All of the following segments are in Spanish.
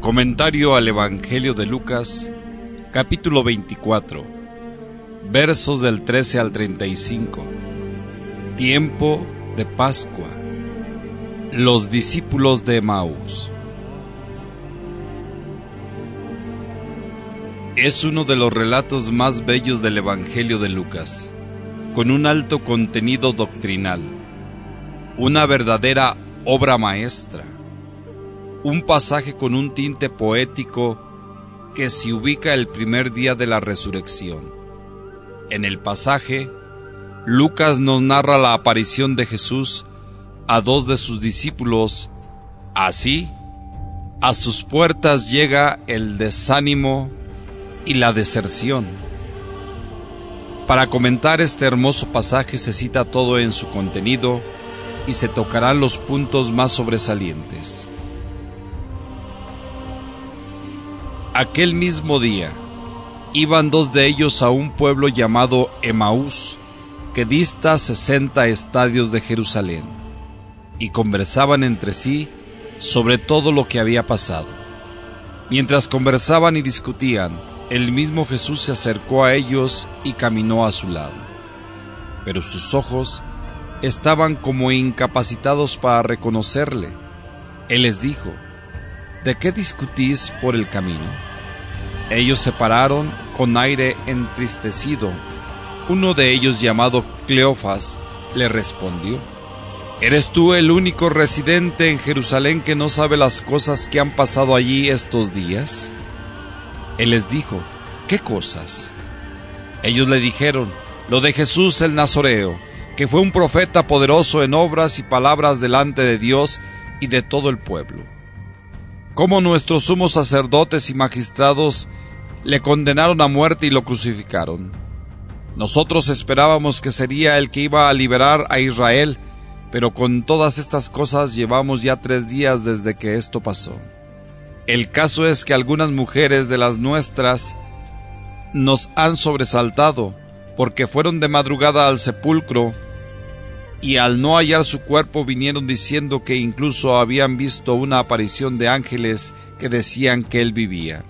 Comentario al Evangelio de Lucas, capítulo 24, versos del 13 al 35. Tiempo de Pascua. Los discípulos de Maús. Es uno de los relatos más bellos del Evangelio de Lucas, con un alto contenido doctrinal, una verdadera obra maestra un pasaje con un tinte poético que se ubica el primer día de la resurrección. En el pasaje, Lucas nos narra la aparición de Jesús a dos de sus discípulos. Así, a sus puertas llega el desánimo y la deserción. Para comentar este hermoso pasaje se cita todo en su contenido y se tocarán los puntos más sobresalientes. Aquel mismo día, iban dos de ellos a un pueblo llamado Emaús, que dista sesenta estadios de Jerusalén, y conversaban entre sí sobre todo lo que había pasado. Mientras conversaban y discutían, el mismo Jesús se acercó a ellos y caminó a su lado. Pero sus ojos estaban como incapacitados para reconocerle. Él les dijo, ¿de qué discutís por el camino? Ellos se pararon con aire entristecido. Uno de ellos, llamado Cleofas, le respondió, ¿Eres tú el único residente en Jerusalén que no sabe las cosas que han pasado allí estos días? Él les dijo, ¿qué cosas? Ellos le dijeron, lo de Jesús el Nazoreo, que fue un profeta poderoso en obras y palabras delante de Dios y de todo el pueblo cómo nuestros sumos sacerdotes y magistrados le condenaron a muerte y lo crucificaron. Nosotros esperábamos que sería el que iba a liberar a Israel, pero con todas estas cosas llevamos ya tres días desde que esto pasó. El caso es que algunas mujeres de las nuestras nos han sobresaltado, porque fueron de madrugada al sepulcro y al no hallar su cuerpo vinieron diciendo que incluso habían visto una aparición de ángeles que decían que él vivía.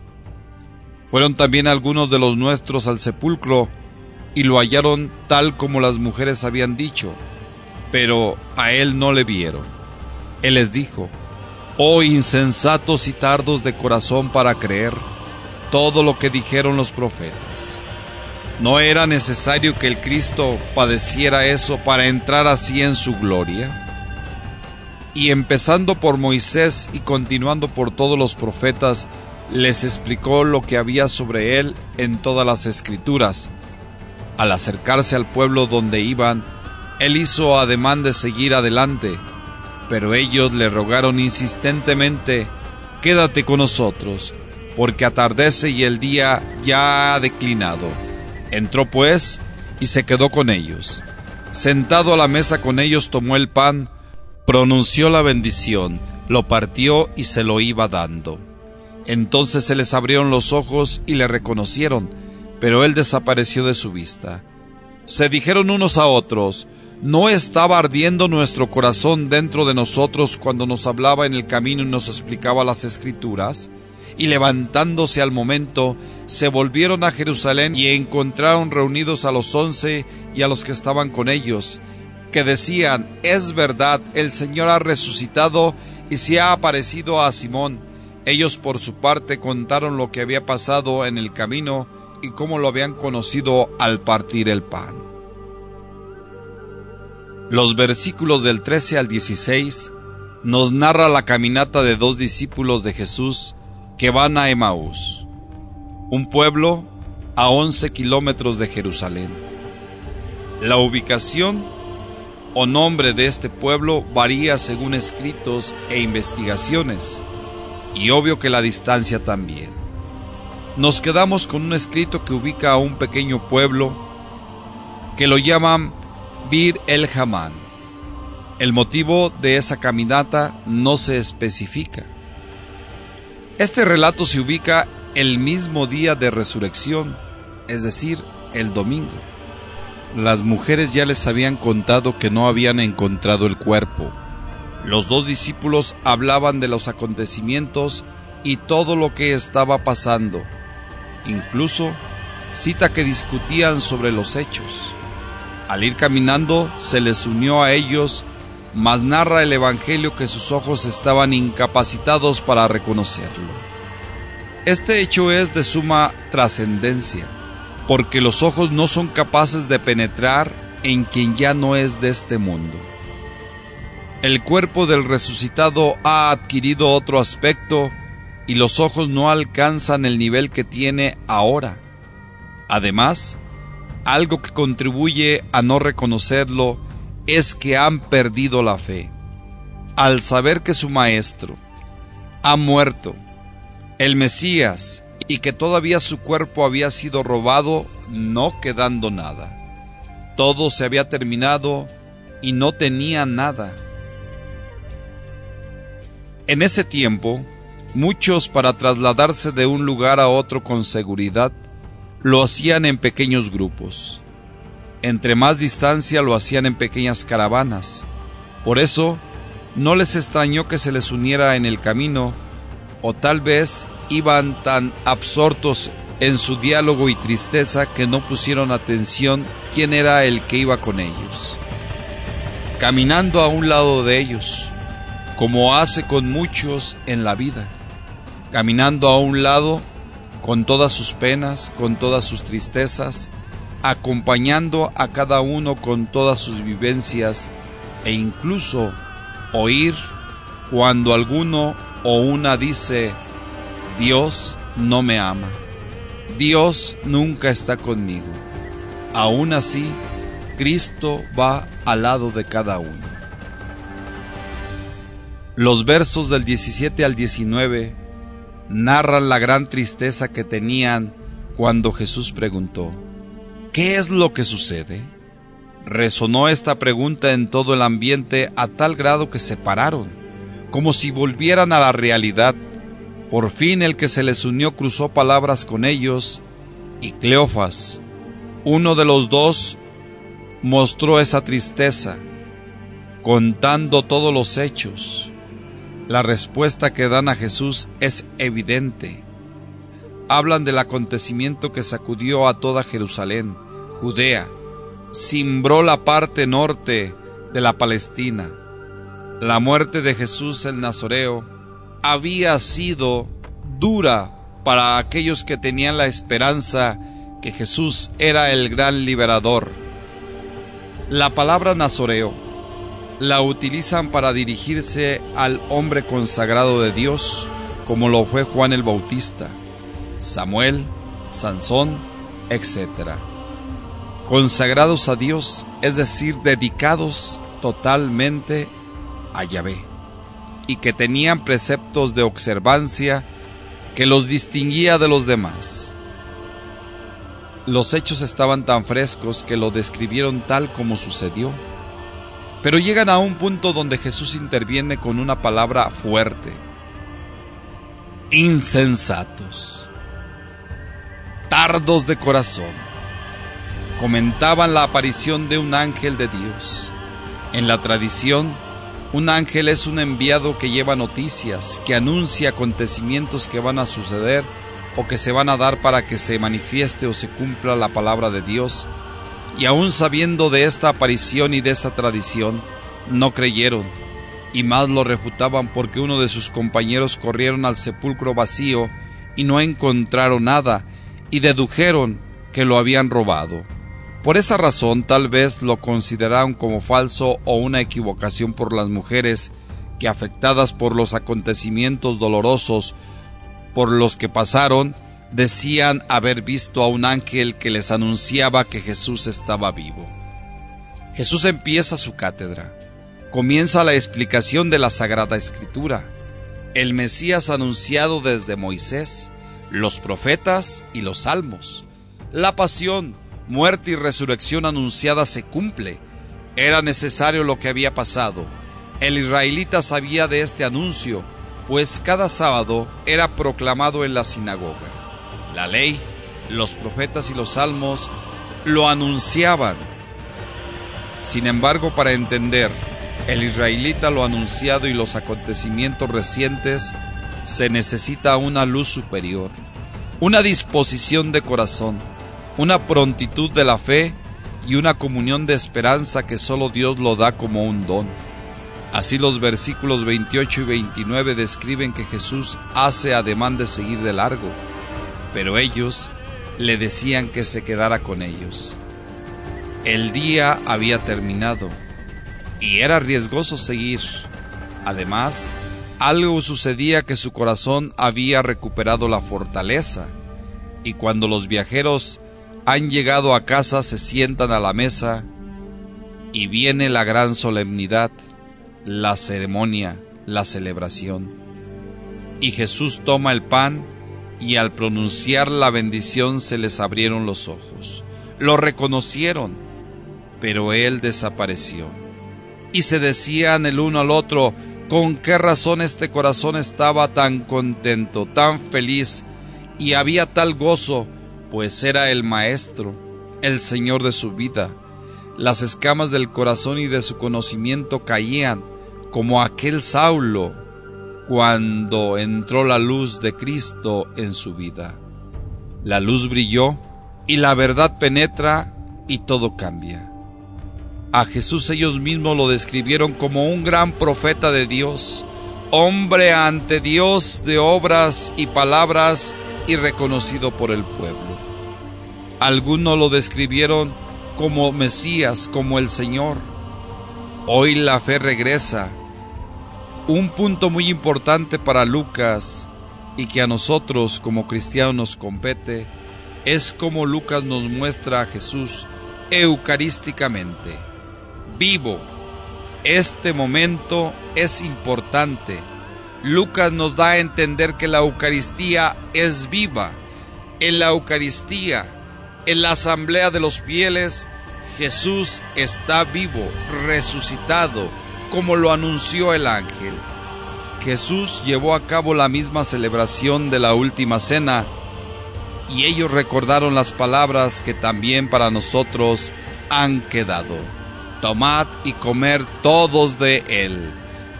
Fueron también algunos de los nuestros al sepulcro y lo hallaron tal como las mujeres habían dicho, pero a él no le vieron. Él les dijo, Oh insensatos y tardos de corazón para creer todo lo que dijeron los profetas. ¿No era necesario que el Cristo padeciera eso para entrar así en su gloria? Y empezando por Moisés y continuando por todos los profetas, les explicó lo que había sobre él en todas las escrituras. Al acercarse al pueblo donde iban, él hizo ademán de seguir adelante, pero ellos le rogaron insistentemente, Quédate con nosotros, porque atardece y el día ya ha declinado. Entró pues y se quedó con ellos. Sentado a la mesa con ellos tomó el pan, pronunció la bendición, lo partió y se lo iba dando. Entonces se les abrieron los ojos y le reconocieron, pero él desapareció de su vista. Se dijeron unos a otros, ¿no estaba ardiendo nuestro corazón dentro de nosotros cuando nos hablaba en el camino y nos explicaba las escrituras? Y levantándose al momento, se volvieron a Jerusalén y encontraron reunidos a los once y a los que estaban con ellos, que decían, es verdad, el Señor ha resucitado y se ha aparecido a Simón. Ellos por su parte contaron lo que había pasado en el camino y cómo lo habían conocido al partir el pan. Los versículos del 13 al 16 nos narra la caminata de dos discípulos de Jesús que van a Emaús, un pueblo a 11 kilómetros de Jerusalén. La ubicación o nombre de este pueblo varía según escritos e investigaciones, y obvio que la distancia también. Nos quedamos con un escrito que ubica a un pequeño pueblo que lo llaman Bir el Hamán. El motivo de esa caminata no se especifica. Este relato se ubica el mismo día de resurrección, es decir, el domingo. Las mujeres ya les habían contado que no habían encontrado el cuerpo. Los dos discípulos hablaban de los acontecimientos y todo lo que estaba pasando. Incluso cita que discutían sobre los hechos. Al ir caminando se les unió a ellos, mas narra el Evangelio que sus ojos estaban incapacitados para reconocerlo. Este hecho es de suma trascendencia, porque los ojos no son capaces de penetrar en quien ya no es de este mundo. El cuerpo del resucitado ha adquirido otro aspecto y los ojos no alcanzan el nivel que tiene ahora. Además, algo que contribuye a no reconocerlo es que han perdido la fe. Al saber que su maestro ha muerto, el Mesías, y que todavía su cuerpo había sido robado, no quedando nada. Todo se había terminado y no tenía nada. En ese tiempo, muchos para trasladarse de un lugar a otro con seguridad, lo hacían en pequeños grupos. Entre más distancia lo hacían en pequeñas caravanas. Por eso, no les extrañó que se les uniera en el camino, o tal vez iban tan absortos en su diálogo y tristeza que no pusieron atención quién era el que iba con ellos. Caminando a un lado de ellos, como hace con muchos en la vida, caminando a un lado con todas sus penas, con todas sus tristezas, acompañando a cada uno con todas sus vivencias e incluso oír cuando alguno o una dice, Dios no me ama. Dios nunca está conmigo. Aún así, Cristo va al lado de cada uno. Los versos del 17 al 19 narran la gran tristeza que tenían cuando Jesús preguntó, ¿qué es lo que sucede? Resonó esta pregunta en todo el ambiente a tal grado que se pararon, como si volvieran a la realidad por fin el que se les unió cruzó palabras con ellos, y Cleofas, uno de los dos, mostró esa tristeza, contando todos los hechos. La respuesta que dan a Jesús es evidente. Hablan del acontecimiento que sacudió a toda Jerusalén, Judea, cimbró la parte norte de la Palestina. La muerte de Jesús el Nazoreo había sido dura para aquellos que tenían la esperanza que Jesús era el gran liberador. La palabra nazoreo la utilizan para dirigirse al hombre consagrado de Dios, como lo fue Juan el Bautista, Samuel, Sansón, etc. Consagrados a Dios, es decir, dedicados totalmente a Yahvé y que tenían preceptos de observancia que los distinguía de los demás. Los hechos estaban tan frescos que lo describieron tal como sucedió. Pero llegan a un punto donde Jesús interviene con una palabra fuerte. Insensatos. Tardos de corazón. Comentaban la aparición de un ángel de Dios. En la tradición, un ángel es un enviado que lleva noticias, que anuncia acontecimientos que van a suceder o que se van a dar para que se manifieste o se cumpla la palabra de Dios. Y aún sabiendo de esta aparición y de esa tradición, no creyeron, y más lo refutaban porque uno de sus compañeros corrieron al sepulcro vacío y no encontraron nada, y dedujeron que lo habían robado. Por esa razón tal vez lo consideraron como falso o una equivocación por las mujeres que afectadas por los acontecimientos dolorosos por los que pasaron, decían haber visto a un ángel que les anunciaba que Jesús estaba vivo. Jesús empieza su cátedra. Comienza la explicación de la Sagrada Escritura, el Mesías anunciado desde Moisés, los profetas y los salmos, la pasión, muerte y resurrección anunciada se cumple. Era necesario lo que había pasado. El israelita sabía de este anuncio, pues cada sábado era proclamado en la sinagoga. La ley, los profetas y los salmos lo anunciaban. Sin embargo, para entender el israelita lo anunciado y los acontecimientos recientes, se necesita una luz superior, una disposición de corazón, una prontitud de la fe y una comunión de esperanza que solo Dios lo da como un don. Así los versículos 28 y 29 describen que Jesús hace ademán de seguir de largo, pero ellos le decían que se quedara con ellos. El día había terminado y era riesgoso seguir. Además, algo sucedía que su corazón había recuperado la fortaleza, y cuando los viajeros han llegado a casa se sientan a la mesa y viene la gran solemnidad, la ceremonia, la celebración. Y Jesús toma el pan y al pronunciar la bendición se les abrieron los ojos. Lo reconocieron, pero él desapareció. Y se decían el uno al otro, con qué razón este corazón estaba tan contento, tan feliz, y había tal gozo, pues era el Maestro, el Señor de su vida. Las escamas del corazón y de su conocimiento caían como aquel Saulo cuando entró la luz de Cristo en su vida. La luz brilló y la verdad penetra y todo cambia. A Jesús ellos mismos lo describieron como un gran profeta de Dios, hombre ante Dios de obras y palabras y reconocido por el pueblo. Algunos lo describieron como Mesías, como el Señor. Hoy la fe regresa. Un punto muy importante para Lucas y que a nosotros como cristianos nos compete es como Lucas nos muestra a Jesús eucarísticamente, vivo. Este momento es importante. Lucas nos da a entender que la Eucaristía es viva. En la Eucaristía en la asamblea de los fieles, Jesús está vivo, resucitado, como lo anunció el ángel. Jesús llevó a cabo la misma celebración de la última cena y ellos recordaron las palabras que también para nosotros han quedado. Tomad y comer todos de él.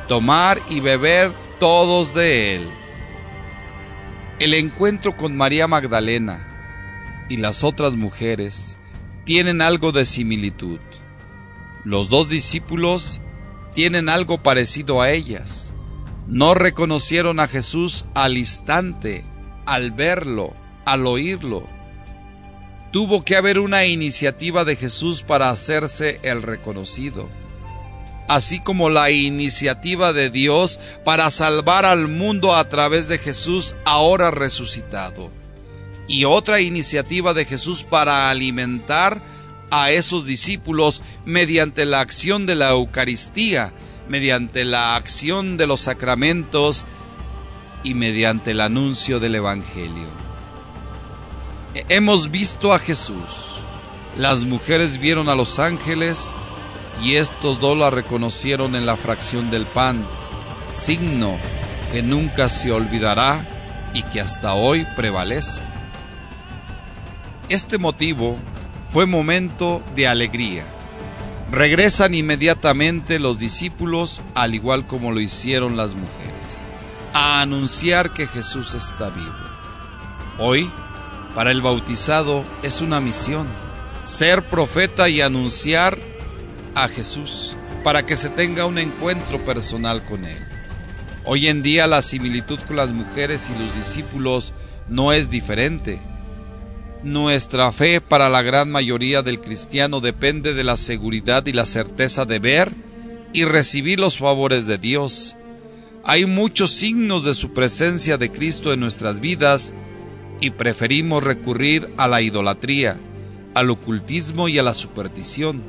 Tomar y beber todos de él. El encuentro con María Magdalena, y las otras mujeres tienen algo de similitud. Los dos discípulos tienen algo parecido a ellas. No reconocieron a Jesús al instante, al verlo, al oírlo. Tuvo que haber una iniciativa de Jesús para hacerse el reconocido, así como la iniciativa de Dios para salvar al mundo a través de Jesús ahora resucitado y otra iniciativa de Jesús para alimentar a esos discípulos mediante la acción de la Eucaristía, mediante la acción de los sacramentos y mediante el anuncio del Evangelio. Hemos visto a Jesús. Las mujeres vieron a los ángeles y estos dos la reconocieron en la fracción del pan, signo que nunca se olvidará y que hasta hoy prevalece. Este motivo fue momento de alegría. Regresan inmediatamente los discípulos, al igual como lo hicieron las mujeres, a anunciar que Jesús está vivo. Hoy, para el bautizado, es una misión, ser profeta y anunciar a Jesús, para que se tenga un encuentro personal con Él. Hoy en día la similitud con las mujeres y los discípulos no es diferente nuestra fe para la gran mayoría del cristiano depende de la seguridad y la certeza de ver y recibir los favores de Dios. Hay muchos signos de su presencia de Cristo en nuestras vidas y preferimos recurrir a la idolatría, al ocultismo y a la superstición.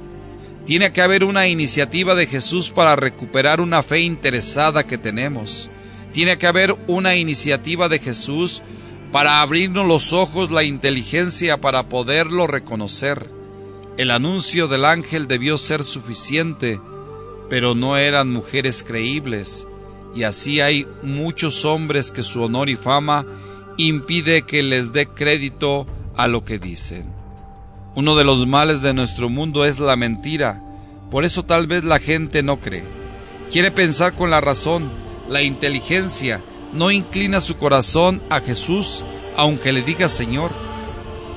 Tiene que haber una iniciativa de Jesús para recuperar una fe interesada que tenemos. Tiene que haber una iniciativa de Jesús para abrirnos los ojos la inteligencia para poderlo reconocer. El anuncio del ángel debió ser suficiente, pero no eran mujeres creíbles, y así hay muchos hombres que su honor y fama impide que les dé crédito a lo que dicen. Uno de los males de nuestro mundo es la mentira, por eso tal vez la gente no cree. Quiere pensar con la razón, la inteligencia, no inclina su corazón a Jesús aunque le diga Señor.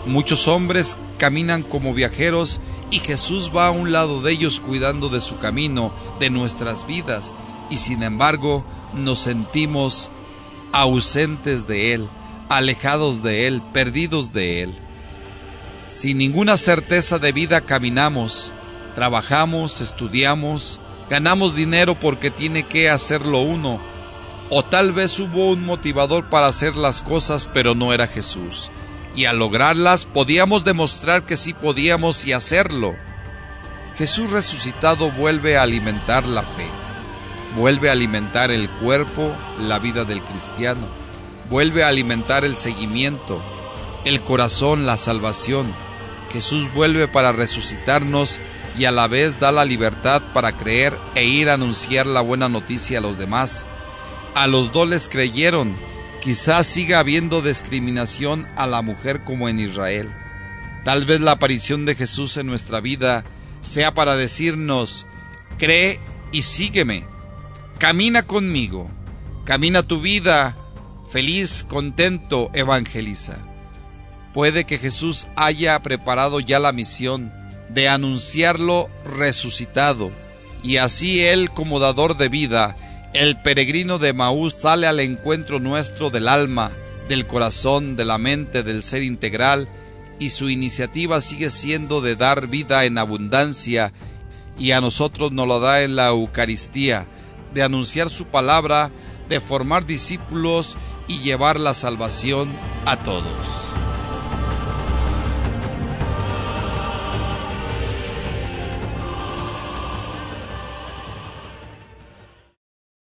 Muchos hombres caminan como viajeros y Jesús va a un lado de ellos cuidando de su camino, de nuestras vidas, y sin embargo nos sentimos ausentes de Él, alejados de Él, perdidos de Él. Sin ninguna certeza de vida caminamos, trabajamos, estudiamos, ganamos dinero porque tiene que hacerlo uno, o tal vez hubo un motivador para hacer las cosas pero no era Jesús, y al lograrlas podíamos demostrar que sí podíamos y hacerlo. Jesús resucitado vuelve a alimentar la fe, vuelve a alimentar el cuerpo, la vida del cristiano, vuelve a alimentar el seguimiento, el corazón, la salvación. Jesús vuelve para resucitarnos y a la vez da la libertad para creer e ir a anunciar la buena noticia a los demás. A los dos les creyeron. Quizás siga habiendo discriminación a la mujer como en Israel. Tal vez la aparición de Jesús en nuestra vida sea para decirnos, cree y sígueme, camina conmigo, camina tu vida, feliz, contento, evangeliza. Puede que Jesús haya preparado ya la misión de anunciarlo resucitado, y así Él como dador de vida, el peregrino de Maús sale al encuentro nuestro del alma, del corazón, de la mente, del ser integral, y su iniciativa sigue siendo de dar vida en abundancia, y a nosotros nos lo da en la Eucaristía, de anunciar su palabra, de formar discípulos y llevar la salvación a todos.